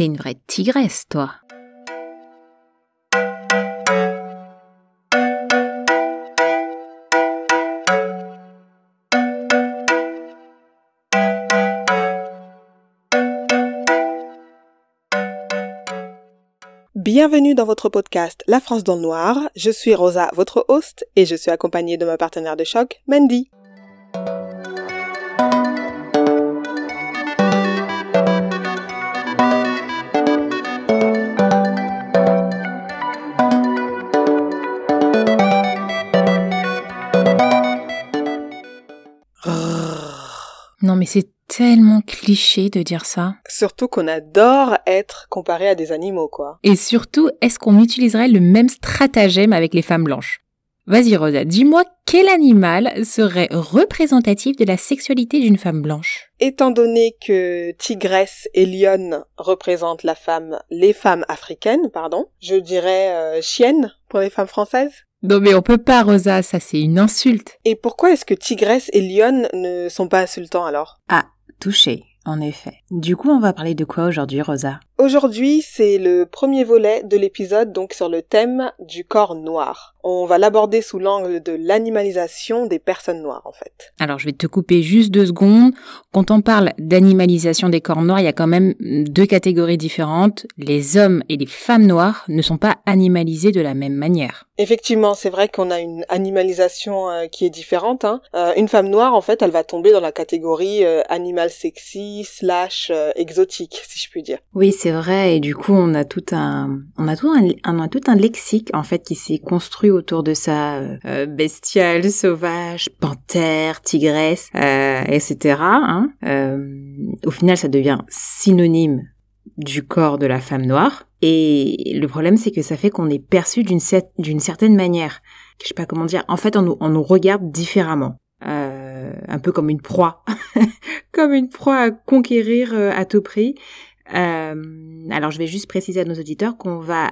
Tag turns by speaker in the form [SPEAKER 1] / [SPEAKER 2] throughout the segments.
[SPEAKER 1] T'es une vraie tigresse, toi.
[SPEAKER 2] Bienvenue dans votre podcast La France dans le Noir. Je suis Rosa, votre host, et je suis accompagnée de ma partenaire de choc, Mandy.
[SPEAKER 1] Mais c'est tellement cliché de dire ça.
[SPEAKER 2] Surtout qu'on adore être comparé à des animaux, quoi.
[SPEAKER 1] Et surtout, est-ce qu'on utiliserait le même stratagème avec les femmes blanches? Vas-y Rosa, dis-moi quel animal serait représentatif de la sexualité d'une femme blanche?
[SPEAKER 2] Étant donné que tigresse et lionne représentent la femme, les femmes africaines, pardon, je dirais euh, chienne pour les femmes françaises.
[SPEAKER 1] Non mais on peut pas Rosa, ça c'est une insulte.
[SPEAKER 2] Et pourquoi est-ce que tigresse et lionne ne sont pas insultants alors?
[SPEAKER 1] Ah, touché, en effet. Du coup, on va parler de quoi aujourd'hui Rosa?
[SPEAKER 2] Aujourd'hui, c'est le premier volet de l'épisode donc sur le thème du corps noir. On va l'aborder sous l'angle de l'animalisation des personnes noires en fait.
[SPEAKER 1] Alors je vais te couper juste deux secondes. Quand on parle d'animalisation des corps noirs, il y a quand même deux catégories différentes. Les hommes et les femmes noires ne sont pas animalisés de la même manière.
[SPEAKER 2] Effectivement, c'est vrai qu'on a une animalisation euh, qui est différente. Hein. Euh, une femme noire, en fait, elle va tomber dans la catégorie euh, animal sexy slash exotique, si je puis dire.
[SPEAKER 1] Oui, c'est vrai. Et du coup, on a tout un, on a tout un, on a tout un lexique en fait qui s'est construit autour de ça. bestiale, sauvage, panthère, tigresse, etc. Hein. au final, ça devient synonyme du corps de la femme noire. Et le problème, c'est que ça fait qu'on est perçu d'une certaine manière. Je sais pas comment dire. En fait, on nous, regarde différemment. Euh, un peu comme une proie. comme une proie à conquérir euh, à tout prix. Euh, alors, je vais juste préciser à nos auditeurs qu'on va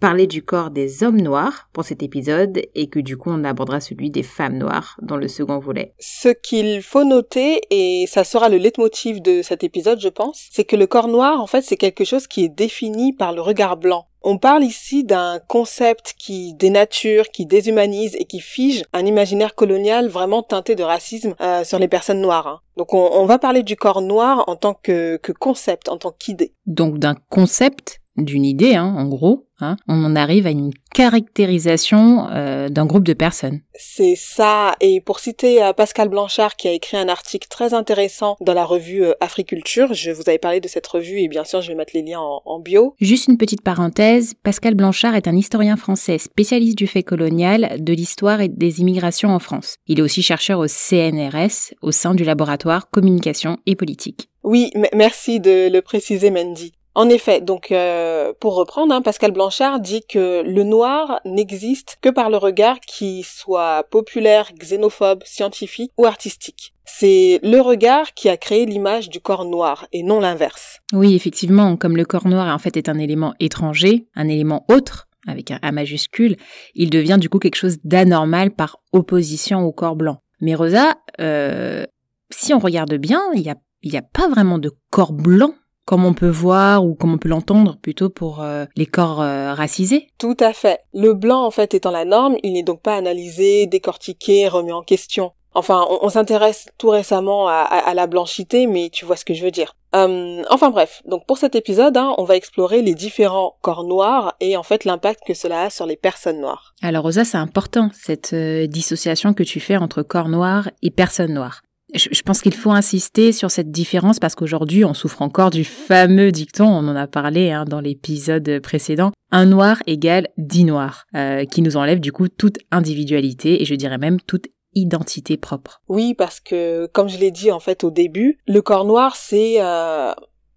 [SPEAKER 1] parler du corps des hommes noirs pour cet épisode et que du coup on abordera celui des femmes noires dans le second volet.
[SPEAKER 2] Ce qu'il faut noter, et ça sera le leitmotiv de cet épisode je pense, c'est que le corps noir en fait c'est quelque chose qui est défini par le regard blanc. On parle ici d'un concept qui dénature, qui déshumanise et qui fige un imaginaire colonial vraiment teinté de racisme euh, sur les personnes noires. Hein. Donc on, va parler du corps noir en tant que, que concept, en tant qu'idée.
[SPEAKER 1] Donc d'un concept, d'une idée, hein, en gros, Hein, on en arrive à une caractérisation euh, d'un groupe de personnes.
[SPEAKER 2] C'est ça. Et pour citer euh, Pascal Blanchard qui a écrit un article très intéressant dans la revue euh, Africulture, je vous avais parlé de cette revue et bien sûr je vais mettre les liens en, bio.
[SPEAKER 1] Juste une petite parenthèse, Pascal Blanchard est un historien français spécialiste du fait colonial, de l'histoire et des immigrations en France. Il est aussi chercheur au CNRS au sein du laboratoire Communication et Politique.
[SPEAKER 2] Oui, merci de le préciser Mandy. En effet, donc euh, pour reprendre, hein, Pascal Blanchard dit que le noir n'existe que par le regard qui soit populaire, xénophobe, scientifique ou artistique. C'est le regard qui a créé l'image du corps noir et non l'inverse.
[SPEAKER 1] Oui, effectivement, comme le corps noir en fait est un élément étranger, un élément autre, avec un A majuscule, il devient du coup quelque chose d'anormal par opposition au corps blanc. Mais Rosa, euh, si on regarde bien, il n'y a, y a pas vraiment de corps blanc comme on peut voir ou comme on peut l'entendre plutôt pour euh, les corps euh, racisés.
[SPEAKER 2] Tout à fait. Le blanc en fait étant la norme, il n'est donc pas analysé, décortiqué, remis en question. Enfin, on, s'intéresse tout récemment à, la blanchité, mais tu vois ce que je veux dire. Hum, enfin bref, donc pour cet épisode, hein, on va explorer les différents corps noirs et en fait l'impact que cela a sur les personnes noires.
[SPEAKER 1] Alors Rosa, c'est important cette euh, dissociation que tu fais entre corps noir et personnes noires. Je, pense qu'il faut insister sur cette différence parce qu'aujourd'hui, on souffre encore du fameux dicton, on en a parlé hein, dans l'épisode précédent, un noir égale dix noirs, euh, qui nous enlève du coup toute individualité et je dirais même toute identité propre.
[SPEAKER 2] Oui, parce que comme je l'ai dit en fait au début, le corps noir c'est euh,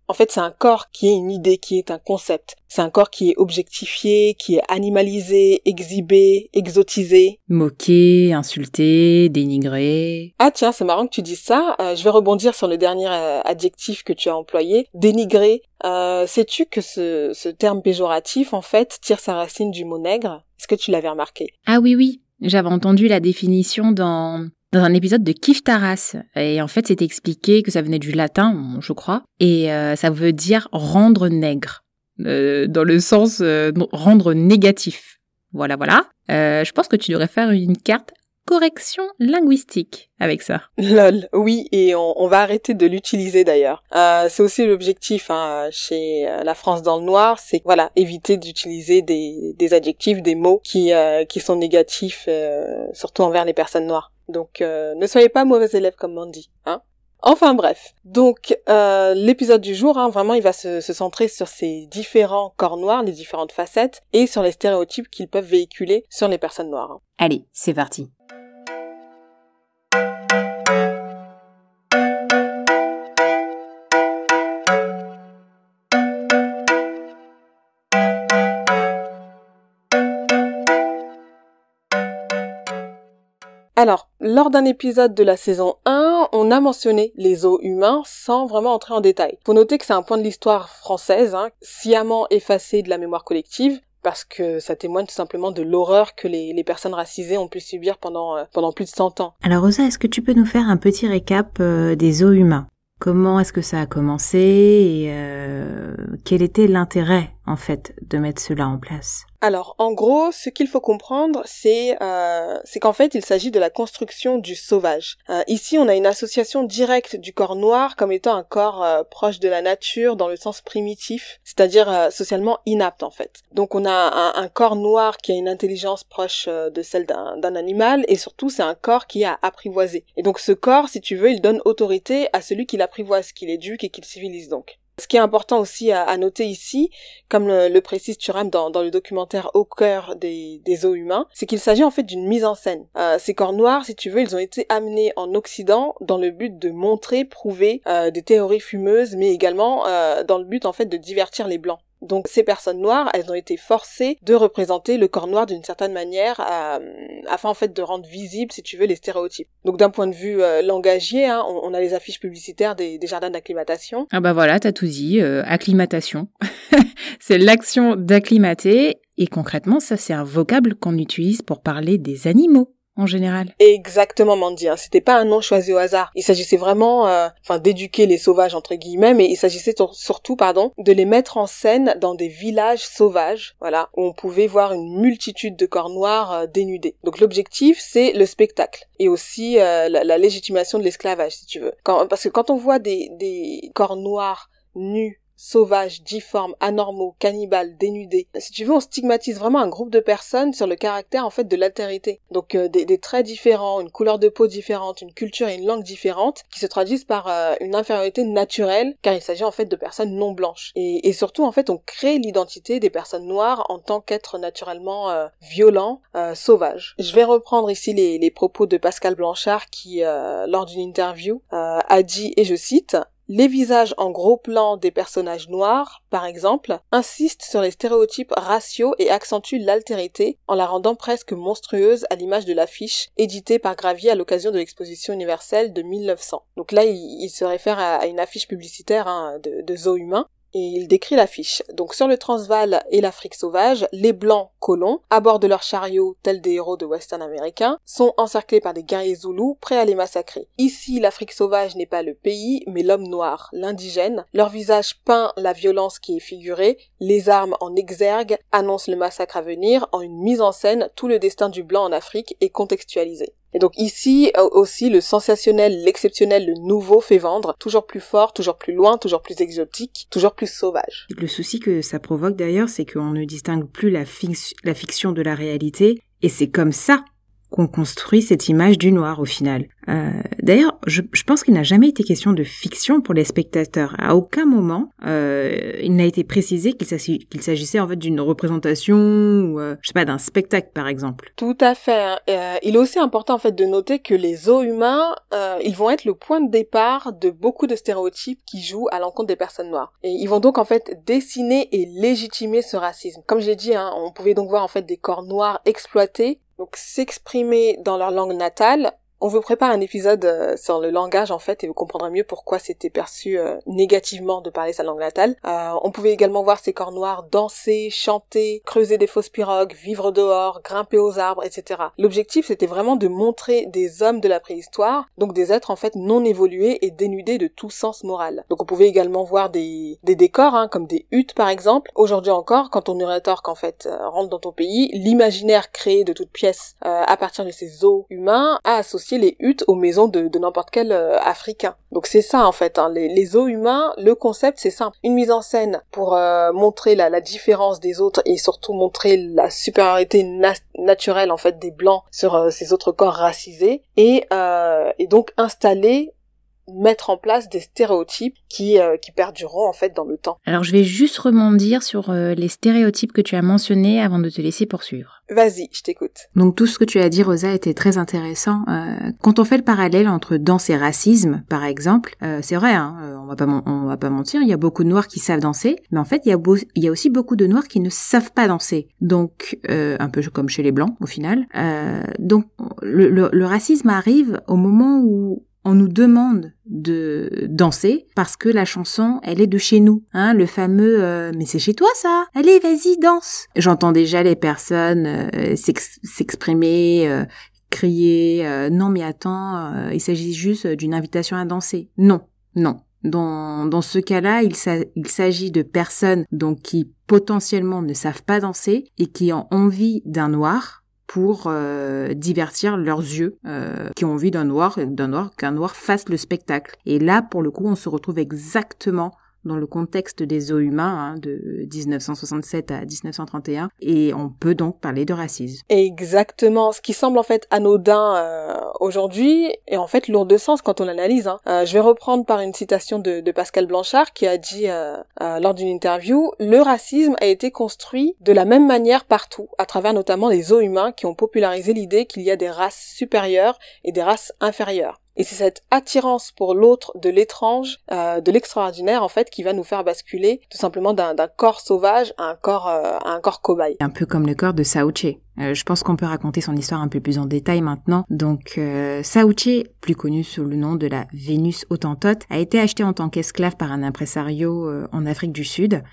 [SPEAKER 2] en fait, c'est un corps qui est une idée, qui est un concept. C'est un corps qui est objectifié, qui est animalisé, exhibé, exotisé.
[SPEAKER 1] Moqué, insulté, dénigré.
[SPEAKER 2] Ah tiens, c'est marrant que tu dises ça. Euh, je vais rebondir sur le dernier euh, adjectif que tu as employé, dénigré. Euh, sais-tu que ce, ce terme péjoratif, en fait, tire sa racine du mot nègre? Est-ce que tu l'avais remarqué?
[SPEAKER 1] Ah oui, oui. J'avais entendu la définition dans dans un épisode de Kif Taras. Et en fait, c'était expliqué que ça venait du latin, je crois, et euh, ça veut dire rendre nègre, euh, dans le sens euh, rendre négatif. Voilà, voilà. je pense que tu devrais faire une carte correction linguistique avec ça.
[SPEAKER 2] Lol, oui, et on, va arrêter de l'utiliser d'ailleurs. Euh, c'est aussi l'objectif hein, chez euh, la France dans le noir, c'est voilà éviter d'utiliser des, des adjectifs, des mots qui euh, qui sont négatifs, euh, surtout envers les personnes noires. Donc ne soyez pas mauvais élèves comme dit, hein. Enfin bref, donc l'épisode du jour, hein, vraiment, il va se, se, centrer sur ces différents corps noirs, les différentes facettes, et sur les stéréotypes qu'ils peuvent véhiculer sur les personnes noires. Hein.
[SPEAKER 1] Allez, c'est parti.
[SPEAKER 2] Lors d'un épisode de la saison 1, on a mentionné les os humains sans vraiment entrer en détail. Faut noter que c'est un point de l'histoire française, hein, sciemment effacé de la mémoire collective, parce que ça témoigne tout simplement de l'horreur que les, personnes racisées ont pu subir pendant, euh, plus de 100 ans.
[SPEAKER 1] Alors Rosa, est-ce que tu peux nous faire un petit récap euh, des os humains? Comment est-ce que ça a commencé et euh, quel était l'intérêt en fait de mettre cela en place?
[SPEAKER 2] Alors, en gros, ce qu'il faut comprendre, c'est euh, qu'en fait, il s'agit de la construction du sauvage. Euh, ici, on a une association directe du corps noir comme étant un corps euh, proche de la nature dans le sens primitif, c'est-à-dire euh, socialement inapte en fait. Donc, on a un, un, corps noir qui a une intelligence proche de celle d'un animal et surtout, c'est un corps qui a apprivoisé. Et donc, ce corps, si tu veux, il donne autorité à celui qui l'apprivoise, qui l'éduque et qui le civilise donc. Ce qui est important aussi à, noter ici, comme le, précise Turam dans, le documentaire Au cœur des, des eaux humains, c'est qu'il s'agit en fait d'une mise en scène. Euh, ces corps noirs, si tu veux, ils ont été amenés en Occident dans le but de montrer, prouver euh, des théories fumeuses, mais également euh, dans le but en fait de divertir les blancs. Donc ces personnes noires, elles ont été forcées de représenter le corps noir d'une certaine manière euh, afin en fait de rendre visible, si tu veux, les stéréotypes. Donc d'un point de vue euh, langagier, hein, on, a les affiches publicitaires des, jardins d'acclimatation.
[SPEAKER 1] Ah bah voilà, t'as euh, acclimatation. c'est l'action d'acclimater et concrètement, ça c'est un vocable qu'on utilise pour parler des animaux en général.
[SPEAKER 2] Exactement, Mandy. Hein. C'était pas un nom choisi au hasard. Il s'agissait vraiment, euh, enfin, d'éduquer les sauvages entre guillemets, mais il s'agissait surtout, pardon, de les mettre en scène dans des villages sauvages, voilà, où on pouvait voir une multitude de corps noirs euh, dénudés. Donc l'objectif, c'est le spectacle et aussi euh, la, légitimation de l'esclavage, si tu veux. parce que quand on voit des, des corps noirs nus sauvages, difformes, anormaux, cannibales, dénudés. Si tu veux, on stigmatise vraiment un groupe de personnes sur le caractère en fait de l'altérité. Donc euh, des, traits différents, une couleur de peau différente, une culture et une langue différentes qui se traduisent par euh, une infériorité naturelle car il s'agit en fait de personnes non blanches. Et, surtout en fait on crée l'identité des personnes noires en tant qu'êtres naturellement euh, violents, sauvages. Je vais reprendre ici les, les propos de Pascal Blanchard qui lors d'une interview a dit et je cite les visages en gros plan des personnages noirs, par exemple, insistent sur les stéréotypes raciaux et accentuent l'altérité en la rendant presque monstrueuse à l'image de l'affiche éditée par Gravier à l'occasion de l'exposition universelle de 1900. Donc là, il, se réfère à, une affiche publicitaire hein, de, de et il décrit l'affiche. Donc sur le Transvaal et l'Afrique sauvage, les blancs colons, à bord de leurs chariots tels des héros de western américains, sont encerclés par des guerriers zoulous prêts à les massacrer. Ici, l'Afrique sauvage n'est pas le pays, mais l'homme noir, l'indigène. Leur visage peint la violence qui est figurée, les armes en exergue annoncent le massacre à venir, en une mise en scène, tout le destin du blanc en Afrique est contextualisé. Et donc ici euh, aussi le sensationnel, l'exceptionnel, le nouveau fait vendre, toujours plus fort, toujours plus loin, toujours plus exotique, toujours plus sauvage.
[SPEAKER 1] Le souci que ça provoque d'ailleurs, c'est qu'on ne distingue plus la, la fiction de la réalité, et c'est comme ça qu'on construit cette image du noir au final. Euh, D'ailleurs, je, je, pense qu'il n'a jamais été question de fiction pour les spectateurs. À aucun moment, euh, il n'a été précisé qu'il s'agissait en fait d'une représentation ou, euh, je sais pas, d'un spectacle par exemple.
[SPEAKER 2] Tout à fait. Euh, il est aussi important en fait de noter que les os humains, euh, ils vont être le point de départ de beaucoup de stéréotypes qui jouent à l'encontre des personnes noires. Et ils vont donc en fait dessiner et légitimer ce racisme. Comme je l'ai dit, hein, on pouvait donc voir en fait des corps noirs exploités donc s'exprimer dans leur langue natale On vous prépare un épisode euh, sur le langage en fait et vous comprendrez mieux pourquoi c'était perçu euh, négativement de parler sa langue natale. Euh, on pouvait également voir ces corps noirs danser, chanter, creuser des fausses pirogues, vivre dehors, grimper aux arbres, etc. L'objectif c'était vraiment de montrer des hommes de la préhistoire, donc des êtres en fait non évolués et dénudés de tout sens moral. Donc on pouvait également voir des, des décors hein, comme des huttes par exemple. Aujourd'hui encore, quand on rétorque en fait rentre dans ton pays, l'imaginaire créé de toutes pièces à partir de ces os humains a associé les huttes aux maisons de, n'importe quel euh, Africain. Donc c'est ça en fait, hein. les, les os humains, le concept c'est simple. Une mise en scène pour euh, montrer la, différence des autres et surtout montrer la supériorité naturelle en fait des blancs sur euh, ces autres corps racisés et, et donc installer mettre en place des stéréotypes qui, euh, qui perdureront en fait dans le temps.
[SPEAKER 1] Alors je vais juste rebondir sur euh, les stéréotypes que tu as mentionnés avant de te laisser poursuivre.
[SPEAKER 2] Vas-y, je t'écoute.
[SPEAKER 1] Donc tout ce que tu as dit Rosa était très intéressant. Euh, quand on fait le parallèle entre danse et racisme, par exemple, c'est vrai, hein, on va pas on va pas mentir, il y a beaucoup de noirs qui savent danser, mais en fait il y a, il y a aussi beaucoup de noirs qui ne savent pas danser. Donc un peu comme chez les blancs au final. donc le, le racisme arrive au moment où on nous demande de danser parce que la chanson, elle est de chez nous. Hein, le fameux euh, mais c'est chez toi ça Allez, vas-y, danse !» J'entends déjà les personnes euh, s'exprimer, euh, crier Non mais attends, il s'agit juste d'une invitation à danser. » Non, non. Dans, dans ce cas-là, il s'agit de personnes donc qui potentiellement ne savent pas danser et qui ont envie d'un noir pour euh, divertir leurs yeux euh, qui ont envie d'un noir, d'un noir, qu'un noir fasse le spectacle. Et là, pour le coup, on se retrouve exactement dans le contexte des eaux humains hein, de 1967 à 1931 et on peut donc parler de racisme.
[SPEAKER 2] Exactement, ce qui semble en fait anodin euh, aujourd'hui est en fait lourd de sens quand on l'analyse. Hein. Euh, je vais reprendre par une citation de, de Pascal Blanchard qui a dit euh, lors d'une interview le racisme a été construit de la même manière partout, à travers notamment les eaux humains qui ont popularisé l'idée qu'il y a des races supérieures et des races inférieures. Et c'est cette attirance pour l'autre, de l'étrange, euh, de l'extraordinaire en fait, qui va nous faire basculer tout simplement d'un corps sauvage à un corps, euh, à un corps cobaye.
[SPEAKER 1] Un peu comme le corps de Saouché. Euh, je pense qu'on peut raconter son histoire un peu plus en détail maintenant. Donc, euh, plus connu sous le nom de la Vénus Autantote, a été acheté en tant qu'esclave par un impresario euh, en Afrique du Sud,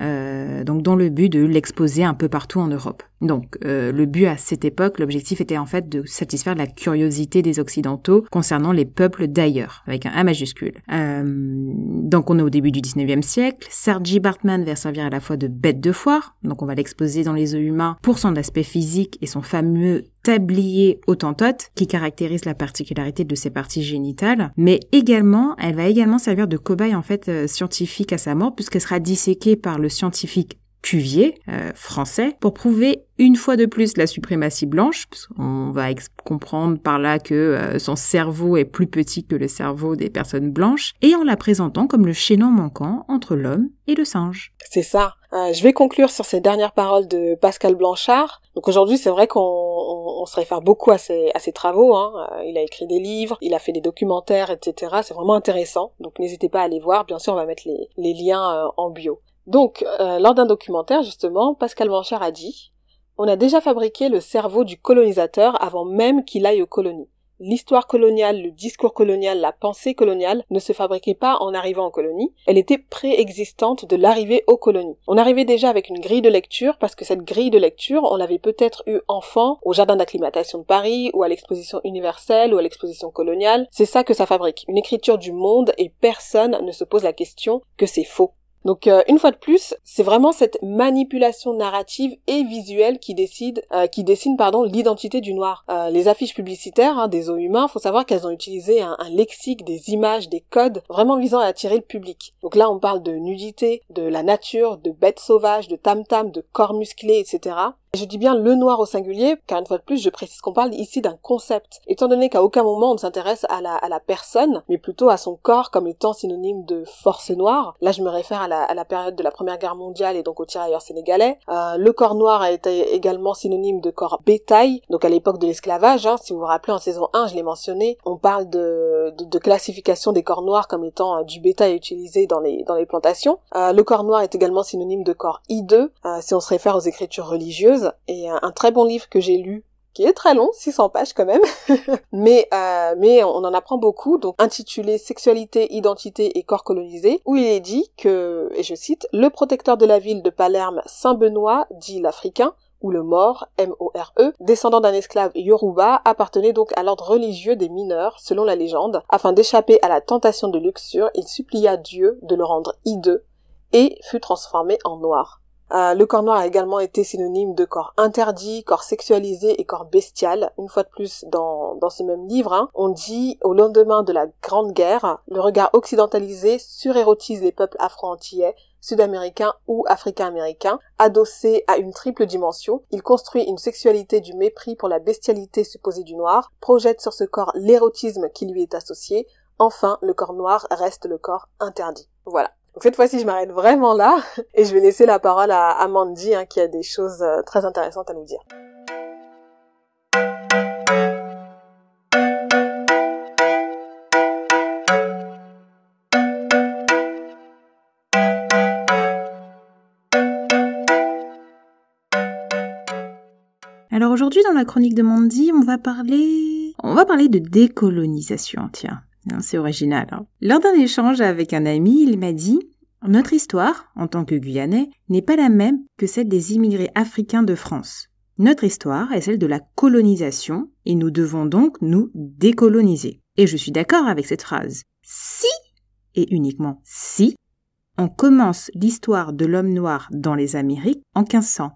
[SPEAKER 1] euh, donc dans le but de l'exposer un peu partout en Europe. Donc, le but à cette époque, l'objectif était en fait de satisfaire la curiosité des Occidentaux concernant les peuples d'ailleurs, avec un A majuscule. donc, on est au début du 19e siècle. Sergi Bartman va servir à la fois de bête de foire, donc on va l'exposer dans les œufs humains pour son aspect physique et son fameux tablier autantote qui caractérise la particularité de ses parties génitales, mais également, elle va également servir de cobaye en fait euh, scientifique à sa mort puisqu'elle sera disséquée par le scientifique Cuvier, euh, français, pour prouver une fois de plus la suprématie blanche, on va comprendre par là que euh, son cerveau est plus petit que le cerveau des personnes blanches, et en la présentant comme le chaînon manquant entre l'homme et le singe.
[SPEAKER 2] C'est ça. Euh, je vais conclure sur ces dernières paroles de Pascal Blanchard. Donc aujourd'hui, c'est vrai qu'on on, se réfère beaucoup à ses, travaux. Hein. il a écrit des livres, il a fait des documentaires, etc. C'est vraiment intéressant. Donc n'hésitez pas à aller voir. Bien sûr, on va mettre les liens en bio. Donc, euh, lors d'un documentaire, justement, Pascal Blanchard a dit On a déjà fabriqué le cerveau du colonisateur avant même qu'il aille aux colonies. L'histoire coloniale, le discours colonial, la pensée coloniale ne se fabriquait pas en arrivant aux colonies, elle était préexistante de l'arrivée aux colonies. On arrivait déjà avec une grille de lecture parce que cette grille de lecture, on l'avait peut-être eu enfant au jardin d'acclimatation de Paris ou à l'exposition universelle ou à l'exposition coloniale. C'est ça que ça fabrique, une écriture du monde et personne ne se pose la question que c'est faux. Donc euh, une fois de plus, c'est vraiment cette manipulation narrative et visuelle qui décide, euh, qui dessine pardon l'identité du noir. Euh, les affiches publicitaires hein, des eaux humains, faut savoir qu'elles ont utilisé un, un, lexique, des images, des codes vraiment visant à attirer le public. Donc là, on parle de nudité, de la nature, de bêtes sauvages, de tam-tam, de corps musclés, etc. Je dis bien le noir au singulier, car une fois de plus, je précise qu'on parle ici d'un concept, étant donné qu'à aucun moment on ne s'intéresse à la, à la personne, mais plutôt à son corps comme étant synonyme de force noire. Là, je me réfère à la, à la période de la Première Guerre mondiale et donc aux tirailleurs sénégalais. Euh, le corps noir a été également synonyme de corps bétail, donc à l'époque de l'esclavage, hein, si vous vous rappelez en saison 1, je l'ai mentionné, on parle de, de, classification des corps noirs comme étant euh, du bétail utilisé dans les, dans les plantations. Euh, le corps noir est également synonyme de corps hideux, si on se réfère aux écritures religieuses et un, très bon livre que j'ai lu qui est très long, 600 pages quand même, mais euh, mais on en apprend beaucoup, donc intitulé Sexualité, identité et corps colonisé, où il est dit que, et je cite, le protecteur de la ville de Palerme, Saint Benoît, dit l'Africain, ou le mort, M-O-R-E, descendant d'un esclave Yoruba, appartenait donc à l'ordre religieux des mineurs, selon la légende. Afin d'échapper à la tentation de luxure, il supplia Dieu de le rendre hideux et fut transformé en noir. Euh, le corps noir a également été synonyme de corps interdit, corps sexualisé et corps bestial. Une fois de plus, dans, dans ce même livre, hein, on dit au lendemain de la Grande Guerre, le regard occidentalisé surérotise les peuples afro-antillais, sud-américains ou africains-américains. Adossé à une triple dimension, il construit une sexualité du mépris pour la bestialité supposée du noir, projette sur ce corps l'érotisme qui lui est associé. Enfin, le corps noir reste le corps interdit. Voilà. Donc cette fois-ci, je m'arrête vraiment là et je vais laisser la parole à Amandie hein, qui a des choses euh, très intéressantes à nous dire.
[SPEAKER 1] Alors aujourd'hui, dans la chronique de Mandy, on va parler, on va parler de décolonisation, tiens. C'est original. Hein. Lors d'un échange avec un ami, il m'a dit Notre histoire, en tant que Guyanais, n'est pas la même que celle des immigrés africains de France. Notre histoire est celle de la colonisation et nous devons donc nous décoloniser. Et je suis d'accord avec cette phrase. Si, et uniquement si, on commence l'histoire de l'homme noir dans les Amériques en 1500,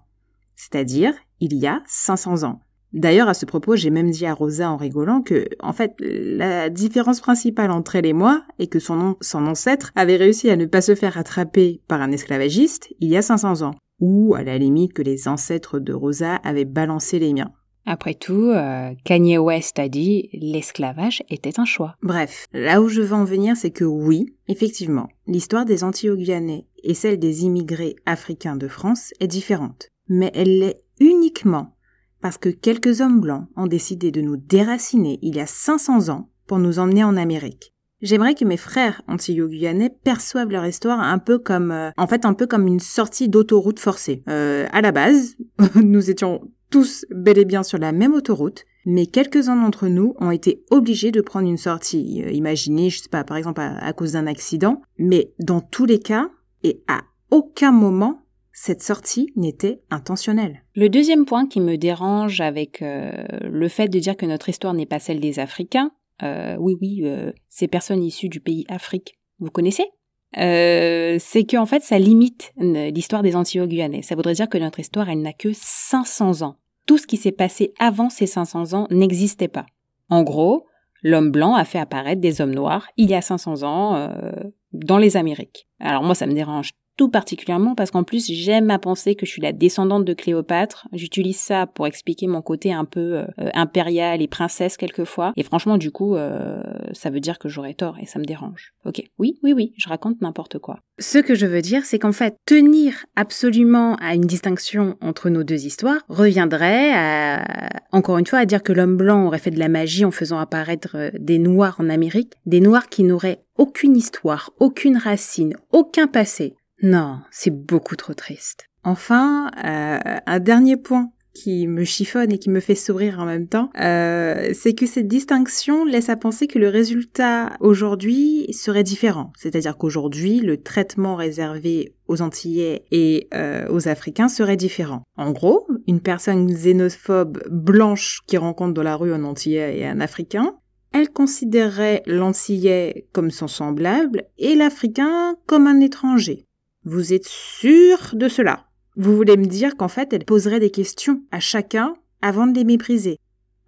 [SPEAKER 1] c'est-à-dire il y a 500 ans. D'ailleurs, à ce propos, j'ai même dit à Rosa en rigolant que, en fait, la différence principale entre elle et moi est que son, son ancêtre avait réussi à ne pas se faire attraper par un esclavagiste il y a 500 ans. Ou, à la limite, que les ancêtres de Rosa avaient balancé les miens.
[SPEAKER 3] Après tout, euh, Kanye West a dit l'esclavage était un choix.
[SPEAKER 1] Bref, là où je veux en venir, c'est que oui, effectivement, l'histoire des Antilles et celle des immigrés africains de France est différente. Mais elle l'est uniquement parce que quelques hommes blancs ont décidé de nous déraciner il y a 500 ans pour nous emmener en Amérique. J'aimerais que mes frères antillo-guyanais perçoivent leur histoire un peu comme, euh, en fait, un peu comme une sortie d'autoroute forcée. Euh, à la base, nous étions tous bel et bien sur la même autoroute, mais quelques-uns d'entre nous ont été obligés de prendre une sortie. Euh, imaginez, je sais pas, par exemple à cause d'un accident, mais dans tous les cas, et à aucun moment, cette sortie n'était intentionnelle.
[SPEAKER 3] Le deuxième point qui me dérange avec euh, le fait de dire que notre histoire n'est pas celle des Africains, euh, oui oui, euh, ces personnes issues du pays Afrique, vous connaissez? C'est qu'en fait ça limite l'histoire des Antilles-Guyanais. Ça voudrait dire que notre histoire elle n'a que 500 ans. Tout ce qui s'est passé avant ces 500 ans n'existait pas. En gros, l'homme blanc a fait apparaître des hommes noirs il y a 500 ans dans les Amériques. Alors moi ça me dérange tout particulièrement parce qu'en plus j'aime à penser que je suis la descendante de Cléopâtre. J'utilise ça pour expliquer mon côté un peu euh, impérial et princesse quelquefois. Et franchement du coup euh, ça veut dire que j'aurais tort et ça me dérange. Ok, oui, oui, oui, je raconte n'importe quoi.
[SPEAKER 1] Ce que je veux dire c'est qu'en fait tenir absolument à une distinction entre nos deux histoires reviendrait à, encore une fois à dire que l'homme blanc aurait fait de la magie en faisant apparaître euh, des noirs en Amérique, des noirs qui n'auraient aucune histoire, aucune racine, aucun passé, non, c'est beaucoup trop triste. Enfin, euh, un dernier point qui me chiffonne et qui me fait sourire en même temps, euh, c'est que cette distinction laisse à penser que le résultat aujourd'hui serait différent. C'est-à-dire qu'aujourd'hui, le traitement réservé aux Antillais et euh, aux Africains serait différent. En gros, une personne xénophobe blanche qui rencontre dans la rue un Antillais et un Africain, elle considérerait l'Antillais comme son semblable et l'Africain comme un étranger. Vous êtes sûr de cela? Vous voulez me dire qu'en fait, elle poserait des questions à chacun avant de les mépriser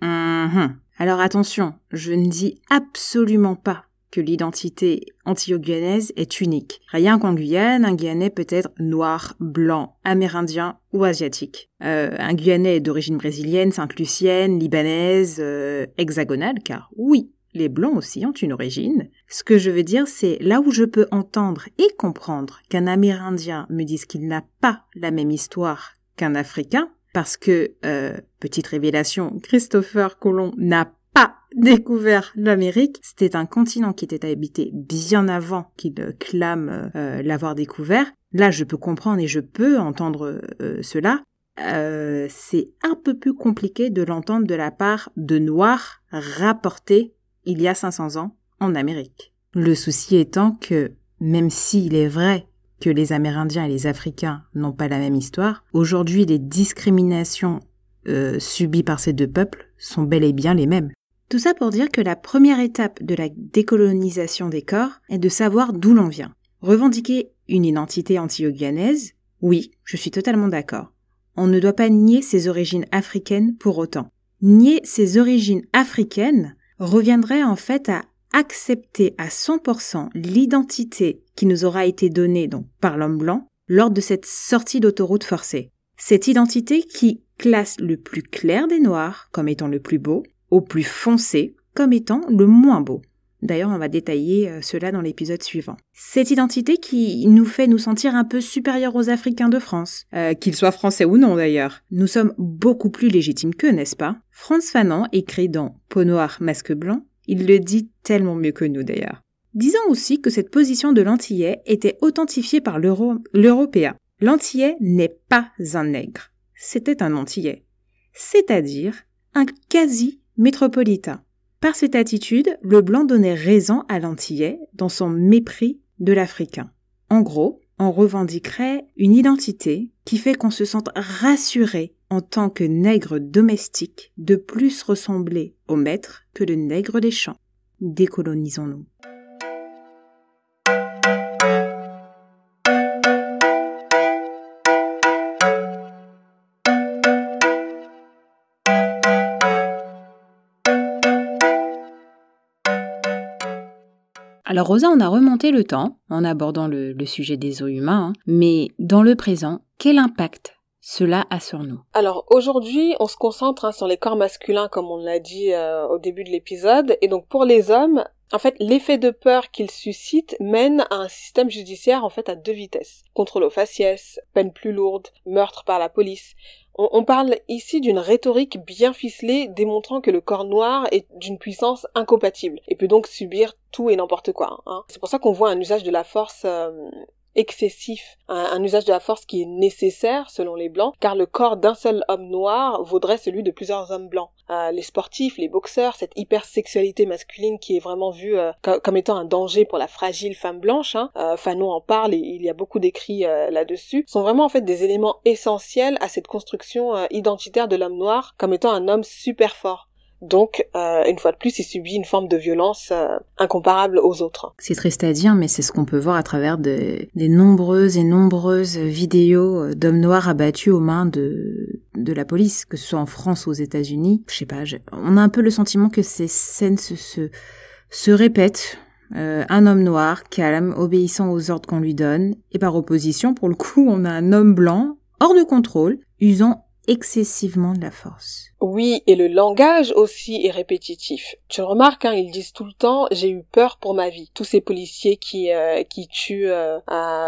[SPEAKER 1] mhm. Alors attention, je ne dis absolument pas que l'identité antillo-guyanaise est unique. Rien qu'en Guyane, un Guyanais peut être noir, blanc, amérindien ou asiatique. Euh, un Guyanais d'origine brésilienne, sainte-lucienne, libanaise, euh, hexagonale, car oui, les blancs aussi ont une origine. Ce que je veux dire, c'est là où je peux entendre et comprendre qu'un Amérindien me dise qu'il n'a pas la même histoire qu'un Africain, parce que, euh, petite révélation, Christopher Colomb n'a pas découvert l'Amérique. C'était un continent qui était habité bien avant qu'il clame euh, l'avoir découvert. Là, je peux comprendre et je peux entendre euh, cela. euh, c'est un peu plus compliqué de l'entendre de la part de Noirs rapportés il y a 500 ans en Amérique. Le souci étant que, même s'il est vrai que les Amérindiens et les Africains n'ont pas la même histoire, aujourd'hui les discriminations euh, subies par ces deux peuples sont bel et bien les mêmes. Tout ça pour dire que la première étape de la décolonisation des corps est de savoir d'où l'on vient. Revendiquer une identité anti-guyanaise, oui, je suis totalement d'accord. On ne doit pas nier ses origines africaines pour autant. Nier ses origines africaines reviendrait en fait à accepter à 100% l'identité qui nous aura été donnée donc par l'homme blanc lors de cette sortie d'autoroute forcée. Cette identité qui classe le plus clair des noirs comme étant le plus beau, au plus foncé comme étant le moins beau. D'ailleurs, on va détailler euh, cela dans l'épisode suivant. Cette identité qui nous fait nous sentir un peu supérieurs aux Africains de France, euh, qu'ils soient français ou non d'ailleurs. Nous sommes beaucoup plus légitimes qu'eux, n'est-ce pas? Franz Fanon écrit dans Peau noire, masque blanc, il le dit tellement mieux que nous d'ailleurs. Disons aussi que cette position de l'Antillais était authentifiée par l'Européen. L'Antillais n'est pas un nègre, c'était un Antillais, c'est-à-dire un quasi-métropolitain. Par cette attitude, le blanc donnait raison à l'antillais dans son mépris de l'africain. En gros, on revendiquerait une identité qui fait qu'on se sente rassuré en tant que nègre domestique de plus ressembler au maître que le nègre des champs. Décolonisons-nous.
[SPEAKER 3] Alors Rosa, on a remonté le temps en abordant le, sujet des eaux humains, hein. mais dans le présent, quel impact cela a sur nous
[SPEAKER 2] Alors aujourd'hui, on se concentre hein, sur les corps masculins comme on l'a dit euh, au début de l'épisode, et donc pour les hommes, en fait, l'effet de peur qu'ils suscitent mène à un système judiciaire en fait à deux vitesses. Contrôle aux faciès, peine plus lourde, meurtre par la police. On, parle ici d'une rhétorique bien ficelée démontrant que le corps noir est d'une puissance incompatible et peut donc subir tout et n'importe quoi. Hein. C'est pour ça qu'on voit un usage de la force euh, excessif, un, usage de la force qui est nécessaire selon les blancs, car le corps d'un seul homme noir vaudrait celui de plusieurs hommes blancs. Euh, les sportifs, les boxeurs, cette hypersexualité masculine qui est vraiment vue euh, comme étant un danger pour la fragile femme blanche, hein, euh, Fanon en parle et il y a beaucoup d'écrits là-dessus, sont vraiment en fait des éléments essentiels à cette construction identitaire de l'homme noir comme étant un homme super fort. Donc, euh, une fois de plus, il subit une forme de violence euh, incomparable aux autres.
[SPEAKER 1] C'est triste à dire, mais c'est ce qu'on peut voir à travers des nombreuses et nombreuses vidéos euh, d'hommes noirs abattus aux mains de, de la police, que ce soit en France ou aux États-Unis. Je sais pas, on a un peu le sentiment que ces scènes se, se, se répètent. un homme noir, calme, obéissant aux ordres qu'on lui donne, et par opposition, pour le coup, on a un homme blanc, hors de contrôle, usant excessivement de la force.
[SPEAKER 2] Oui, et le langage aussi est répétitif. Tu le remarques, hein, ils disent tout le temps j'ai eu peur pour ma vie. Tous ces policiers qui euh, qui tuent euh,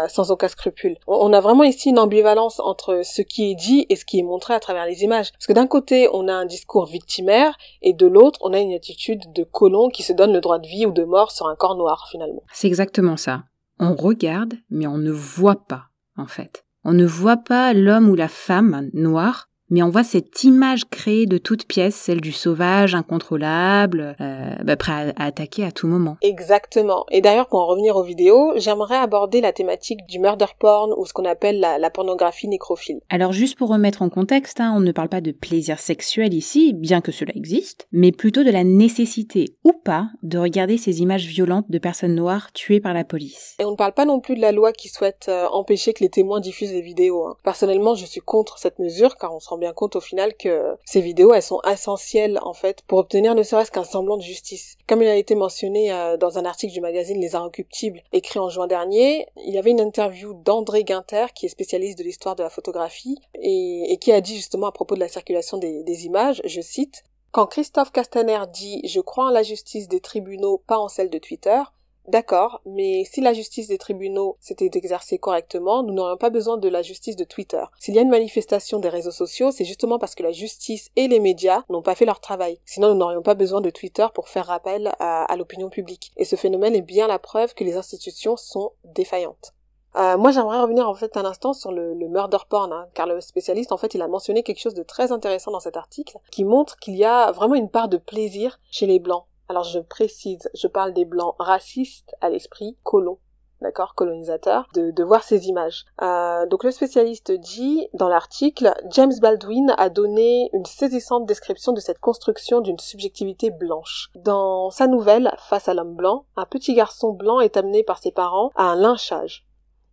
[SPEAKER 2] sans aucun scrupule. On a vraiment ici une ambivalence entre ce qui est dit et ce qui est montré à travers les images. Parce que d'un côté, on a un discours victimaire et de l'autre, on a une attitude de colon qui se donne le droit de vie ou de mort sur un corps noir finalement.
[SPEAKER 3] C'est exactement ça. On regarde, mais on ne voit pas en fait. On ne voit pas l'homme ou la femme noire mais on voit cette image créée de toutes pièces, celle du sauvage, incontrôlable, euh, bah, prêt à, attaquer à tout moment.
[SPEAKER 2] Exactement. Et d'ailleurs, pour en revenir aux vidéos, j'aimerais aborder la thématique du murder porn ou ce qu'on appelle la, pornographie nécrophile.
[SPEAKER 3] Alors juste pour remettre en contexte, hein, on ne parle pas de plaisir sexuel ici, bien que cela existe, mais plutôt de la nécessité ou pas de regarder ces images violentes de personnes noires tuées par la police.
[SPEAKER 2] Et on ne parle pas non plus de la loi qui souhaite euh, empêcher que les témoins diffusent les vidéos. Hein. Personnellement, je suis contre cette mesure car on se rend bien compte au final que ces vidéos, elles sont essentielles en fait pour obtenir ne serait-ce qu'un semblant de justice. Comme il a été mentionné euh, dans un article du magazine Les Inrecuptibles écrit en juin dernier, il y avait une interview d'André Guinter qui est spécialiste de l'histoire de la photographie et, qui a dit justement à propos de la circulation des, des images, je cite, quand Christophe Castaner dit Je crois en la justice des tribunaux, pas en celle de Twitter, D'accord, mais si la justice des tribunaux s'était exercée correctement, nous n'aurions pas besoin de la justice de Twitter. S'il y a une manifestation des réseaux sociaux, c'est justement parce que la justice et les médias n'ont pas fait leur travail. Sinon, nous n'aurions pas besoin de Twitter pour faire rappel à, l'opinion publique. Et ce phénomène est bien la preuve que les institutions sont défaillantes. Euh, moi, j'aimerais revenir en fait un instant sur le, le murder porn, hein, car le spécialiste, en fait, il a mentionné quelque chose de très intéressant dans cet article, qui montre qu'il y a vraiment une part de plaisir chez les blancs. Alors je précise, je parle des blancs racistes à l'esprit, colons d'accord, colonisateur, de, de, voir ces images. Euh, donc le spécialiste dit dans l'article, James Baldwin a donné une saisissante description de cette construction d'une subjectivité blanche. Dans sa nouvelle, Face à l'homme blanc, un petit garçon blanc est amené par ses parents à un lynchage.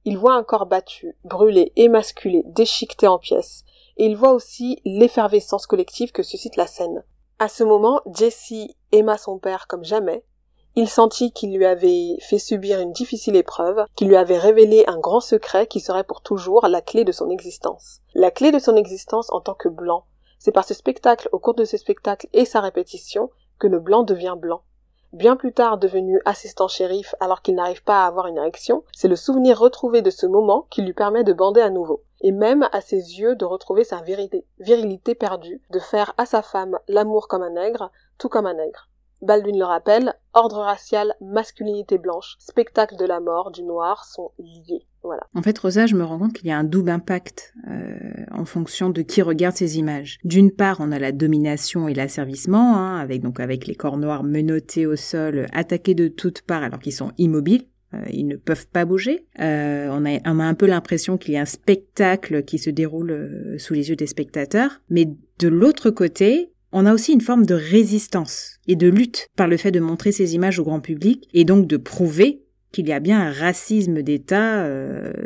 [SPEAKER 2] Il voit un corps battu, brûlé, émasculé, déchiqueté en pièces. Et il voit aussi l'effervescence collective que suscite la scène. À ce moment, Jesse aima son père comme jamais, il sentit qu'il lui avait fait subir une difficile épreuve, qu'il lui avait révélé un grand secret qui serait pour toujours la clé de son existence. La clé de son existence en tant que blanc. C'est par ce spectacle, au cours de ce spectacle et sa répétition, que le blanc devient blanc. Bien plus tard devenu assistant shérif alors qu'il n'arrive pas à avoir une érection, c'est le souvenir retrouvé de ce moment qui lui permet de bander à nouveau. Et même à ses yeux de retrouver sa virilité perdue, de faire à sa femme l'amour comme un nègre, tout comme un nègre. Baldwin le rappelle, ordre racial, masculinité blanche, spectacle de la mort, du noir sont liés. Voilà.
[SPEAKER 1] En fait, Rosa, je me rends compte qu'il y a un double impact euh, en fonction de qui regarde ces images. D'une part, on a la domination et l'asservissement, hein, avec donc avec les corps noirs menottés au sol, attaqués de toutes parts alors qu'ils sont immobiles. Euh, ils ne peuvent pas bouger. Euh, on, a, un peu l'impression qu'il y a un spectacle qui se déroule euh, sous les yeux des spectateurs. Mais de l'autre côté, on a aussi une forme de résistance et de lutte par le fait de montrer ces images au grand public et donc de prouver qu'il y a bien un racisme d'État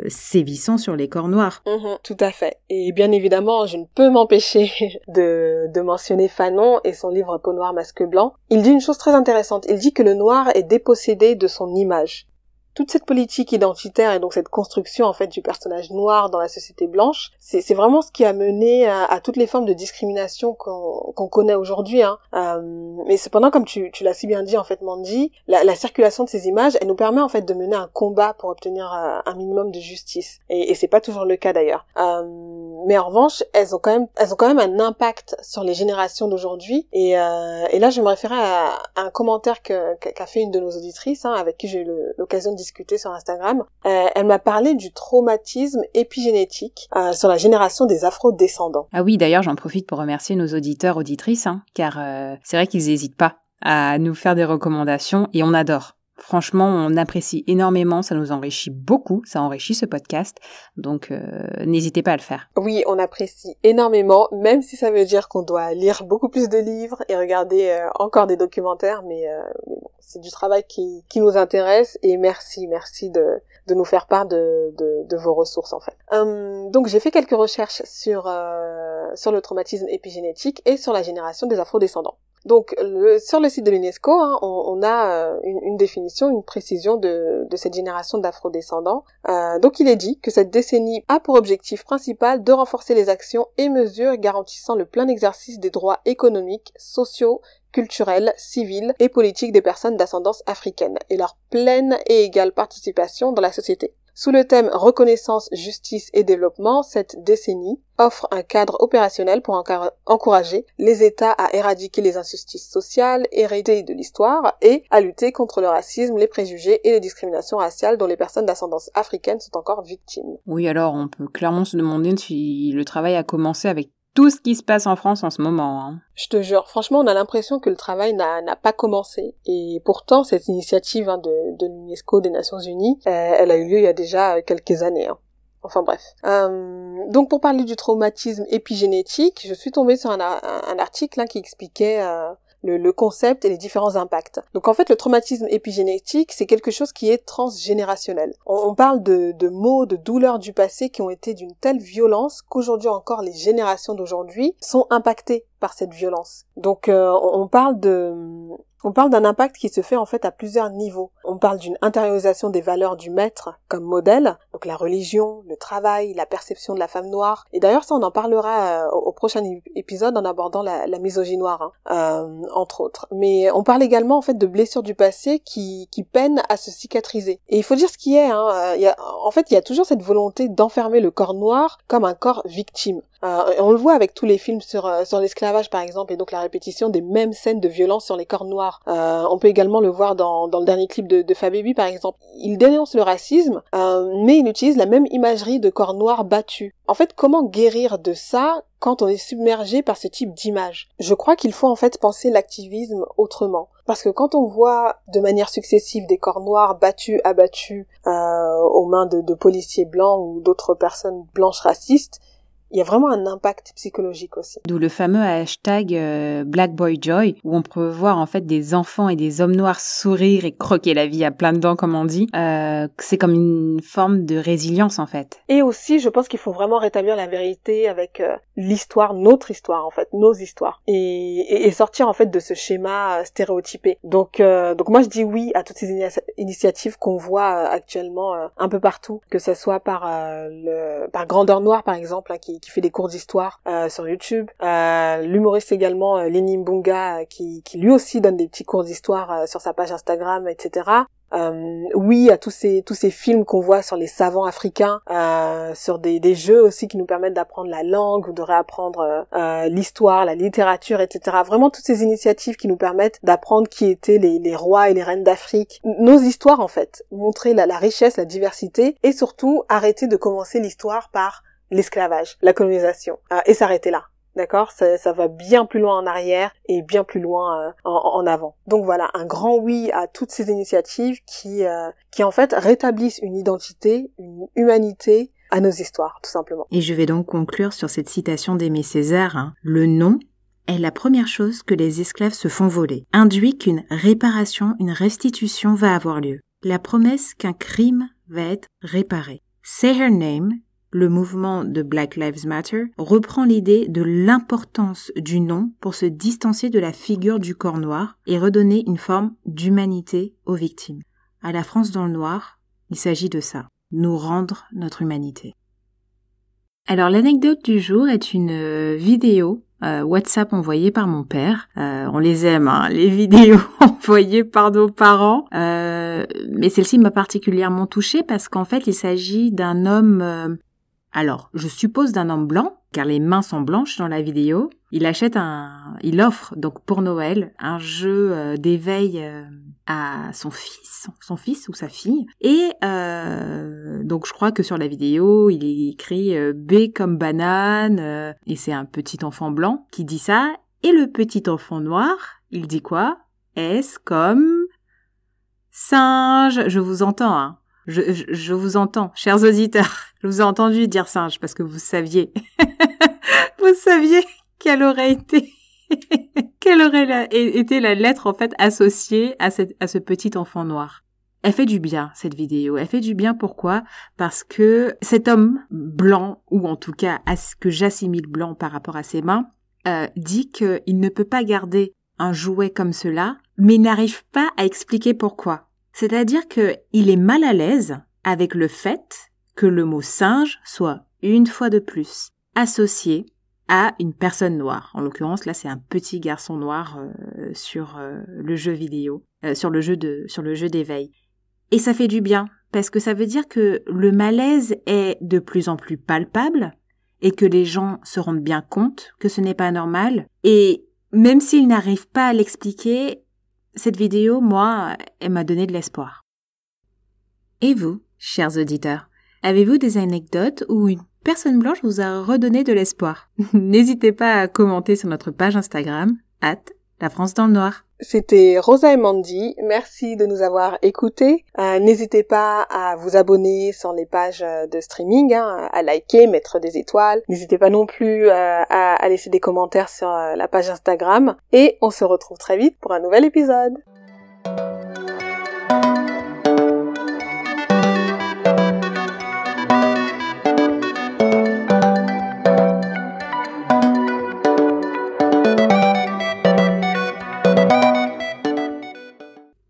[SPEAKER 1] sévissant sur les corps noirs.
[SPEAKER 2] Mhm, tout à fait. Et bien évidemment, je ne peux m'empêcher de, de mentionner Fanon et son livre Peau noire, masque blanc. Il dit une chose très intéressante. Il dit que le noir est dépossédé de son image toute cette politique identitaire et donc cette construction en fait du personnage noir dans la société blanche, c'est vraiment ce qui a mené à, toutes les formes de discrimination qu'on connaît aujourd'hui. Hein. Euh, mais cependant, comme tu, tu l'as si bien dit en fait, Mandy, la, la, circulation de ces images, elle nous permet en fait de mener un combat pour obtenir euh, un minimum de justice. Et, et c'est pas toujours le cas d'ailleurs. Euh, mais en revanche, elles ont quand même, elles ont quand même un impact sur les générations d'aujourd'hui. Et, là, je me référais à, un commentaire qu'a fait une de nos auditrices, hein, avec qui j'ai eu l'occasion de discuter sur Instagram. Euh, elle m'a parlé du traumatisme épigénétique euh, sur la génération des afro-descendants.
[SPEAKER 3] Ah oui, d'ailleurs, j'en profite pour remercier nos auditeurs, auditrices, hein, car euh, c'est vrai qu'ils n'hésitent pas à nous faire des recommandations et on adore. Franchement, on apprécie énormément, ça nous enrichit beaucoup, ça enrichit ce podcast, donc euh, n'hésitez pas à le faire.
[SPEAKER 2] Oui, on apprécie énormément, même si ça veut dire qu'on doit lire beaucoup plus de livres et regarder euh, encore des documentaires, mais, euh, c'est du travail qui, qui nous intéresse et merci, merci de, de nous faire part de, de, de vos ressources en fait. Hum, donc j'ai fait quelques recherches sur, sur le traumatisme épigénétique et sur la génération des afrodescendants. Donc sur le site de l'UNESCO, hein, on, a euh, une, définition, une précision de, cette génération d'afrodescendants. Euh, donc il est dit que cette décennie a pour objectif principal de renforcer les actions et mesures garantissant le plein exercice des droits économiques, sociaux, culturels, civils et politiques des personnes d'ascendance africaine et leur pleine et égale participation dans la société. Sous le thème Reconnaissance, justice et développement, cette décennie offre un cadre opérationnel pour encourager les États à éradiquer les injustices sociales héritées de l'histoire et à lutter contre le racisme, les préjugés et les discriminations raciales dont les personnes d'ascendance africaine sont encore victimes.
[SPEAKER 3] Oui, alors on peut clairement se demander si le travail a commencé avec tout ce qui se passe en France en ce moment. Hein.
[SPEAKER 2] Je te jure, franchement, on a l'impression que le travail n'a pas commencé. Et pourtant, cette initiative hein, de, de l'UNESCO des Nations Unies, euh, elle a eu lieu il y a déjà euh, quelques années. Hein. Enfin bref. Euh, donc pour parler du traumatisme épigénétique, je suis tombée sur un, un, article qui expliquait le, concept et les différents impacts. Donc en fait, le traumatisme épigénétique, c'est quelque chose qui est transgénérationnel. On, parle de, de mots, de douleurs du passé qui ont été d'une telle violence qu'aujourd'hui encore, les générations d'aujourd'hui sont impactées par cette violence. Donc euh, on parle de on parle d'un impact qui se fait en fait à plusieurs niveaux. On parle d'une intériorisation des valeurs du maître comme modèle, donc la religion, le travail, la perception de la femme noire. Et d'ailleurs ça on en parlera euh, au prochain épisode en abordant la, la misogynie noire, hein, euh, entre autres. Mais on parle également en fait de blessures du passé qui, peinent à se cicatriser. Et il faut dire ce qui est. Hein, euh, y a, en fait il y a toujours cette volonté d'enfermer le corps noir comme un corps victime. Euh, on le voit avec tous les films sur, euh, sur l'esclavage par exemple et donc la répétition des mêmes scènes de violence sur les corps noirs. Euh, on peut également le voir dans, dans le dernier clip de, de par exemple. Il dénonce le racisme, mais il utilise la même imagerie de corps noirs battus. En fait, comment guérir de ça quand on est submergé par ce type d'image? Je crois qu'il faut en fait penser l'activisme autrement. Parce que quand on voit de manière successive des corps noirs battus, abattus euh, aux mains de, de policiers blancs ou d'autres personnes blanches racistes, il y a vraiment un impact psychologique aussi.
[SPEAKER 3] D'où le fameux hashtag euh, Black Boy Joy, où on peut voir en fait des enfants et des hommes noirs sourire et croquer la vie à plein dents, comme on dit. Euh, c'est comme une forme de résilience en fait.
[SPEAKER 2] Et aussi, je pense qu'il faut vraiment rétablir la vérité avec euh, l'histoire, notre histoire en fait, nos histoires, et, et, sortir en fait de ce schéma euh, stéréotypé. Donc, donc moi je dis oui à toutes ces initiatives qu'on voit actuellement un peu partout, que ce soit par le par Grandeur Noire par exemple, hein, qui qui fait des cours d'histoire euh, sur YouTube. Euh, L'humoriste également euh, Lenny Mbunga qui, qui lui aussi donne des petits cours d'histoire euh, sur sa page Instagram, etc. Euh, oui à tous ces tous ces films qu'on voit sur les savants africains, euh, sur des, des jeux aussi qui nous permettent d'apprendre la langue ou de réapprendre euh, l'histoire, la littérature, etc. Vraiment toutes ces initiatives qui nous permettent d'apprendre qui étaient les, les rois et les reines d'Afrique, nos histoires en fait, montrer la richesse, la diversité et surtout arrêter de commencer l'histoire par l'esclavage, la colonisation, et s'arrêter là. D'accord? Ça, ça, va bien plus loin en arrière et bien plus loin euh, en, avant. Donc voilà, un grand oui à toutes ces initiatives qui, euh, qui en fait rétablissent une identité, une humanité à nos histoires, tout simplement.
[SPEAKER 1] Et je vais donc conclure sur cette citation d'Aimé Césaire. Hein. Le nom est la première chose que les esclaves se font voler, induit qu'une réparation, une restitution va avoir lieu. La promesse qu'un crime va être réparé. Say her name le mouvement de Black Lives Matter reprend l'idée de l'importance du nom pour se distancier de la figure du corps noir et redonner une forme d'humanité aux victimes. À la France dans le noir, il s'agit de ça, nous rendre notre humanité. Alors l'anecdote du jour est une euh, vidéo euh, WhatsApp envoyée par mon père. Euh, on les aime, hein, les vidéos envoyées par nos parents. mais celle-ci m'a particulièrement touchée parce qu'en fait, il s'agit d'un homme alors, je suppose d'un homme blanc, car les mains sont blanches dans la vidéo. Il achète un, il offre donc pour Noël un jeu euh, d'éveil euh, à son fils, son fils ou sa fille. Et euh, donc je crois que sur la vidéo, il écrit B comme banane, et c'est un petit enfant blanc qui dit ça. Et le petit enfant noir, il dit quoi? S comme singe. Je vous entends, hein. Je, je, vous entends, chers auditeurs. Je vous ai entendu dire singe parce que vous saviez. vous saviez quelle aurait été, quelle aurait été la lettre en fait associée à, cette, à ce petit enfant noir. Elle fait du bien, cette vidéo. Elle fait du bien pourquoi? Parce que cet homme blanc, ou en tout cas que j'assimile blanc par rapport à ses mains, euh, dit qu'il ne peut pas garder un jouet comme cela, mais n'arrive pas à expliquer pourquoi. C'est-à-dire qu'il est mal à l'aise avec le fait que le mot singe soit une fois de plus associé à une personne noire. En l'occurrence, là, c'est un petit garçon noir euh, sur euh, le jeu vidéo, euh, sur le jeu de, sur le jeu d'éveil. Et ça fait du bien parce que ça veut dire que le malaise est de plus en plus palpable et que les gens se rendent bien compte que ce n'est pas normal. Et même s'ils n'arrivent pas à l'expliquer, cette vidéo, moi, elle m'a donné de l'espoir. Et vous, chers auditeurs, avez-vous des anecdotes où une personne blanche vous a redonné de l'espoir? N'hésitez pas à commenter sur notre page Instagram, at la France dans le noir.
[SPEAKER 2] C'était Rosa et Mandy. Merci de nous avoir écoutés. Euh, n'hésitez pas à vous abonner sur les pages euh, de streaming, hein, à liker, mettre des étoiles. N'hésitez pas non plus euh, à, à laisser des commentaires sur la page Instagram. Et on se retrouve très vite pour un nouvel épisode.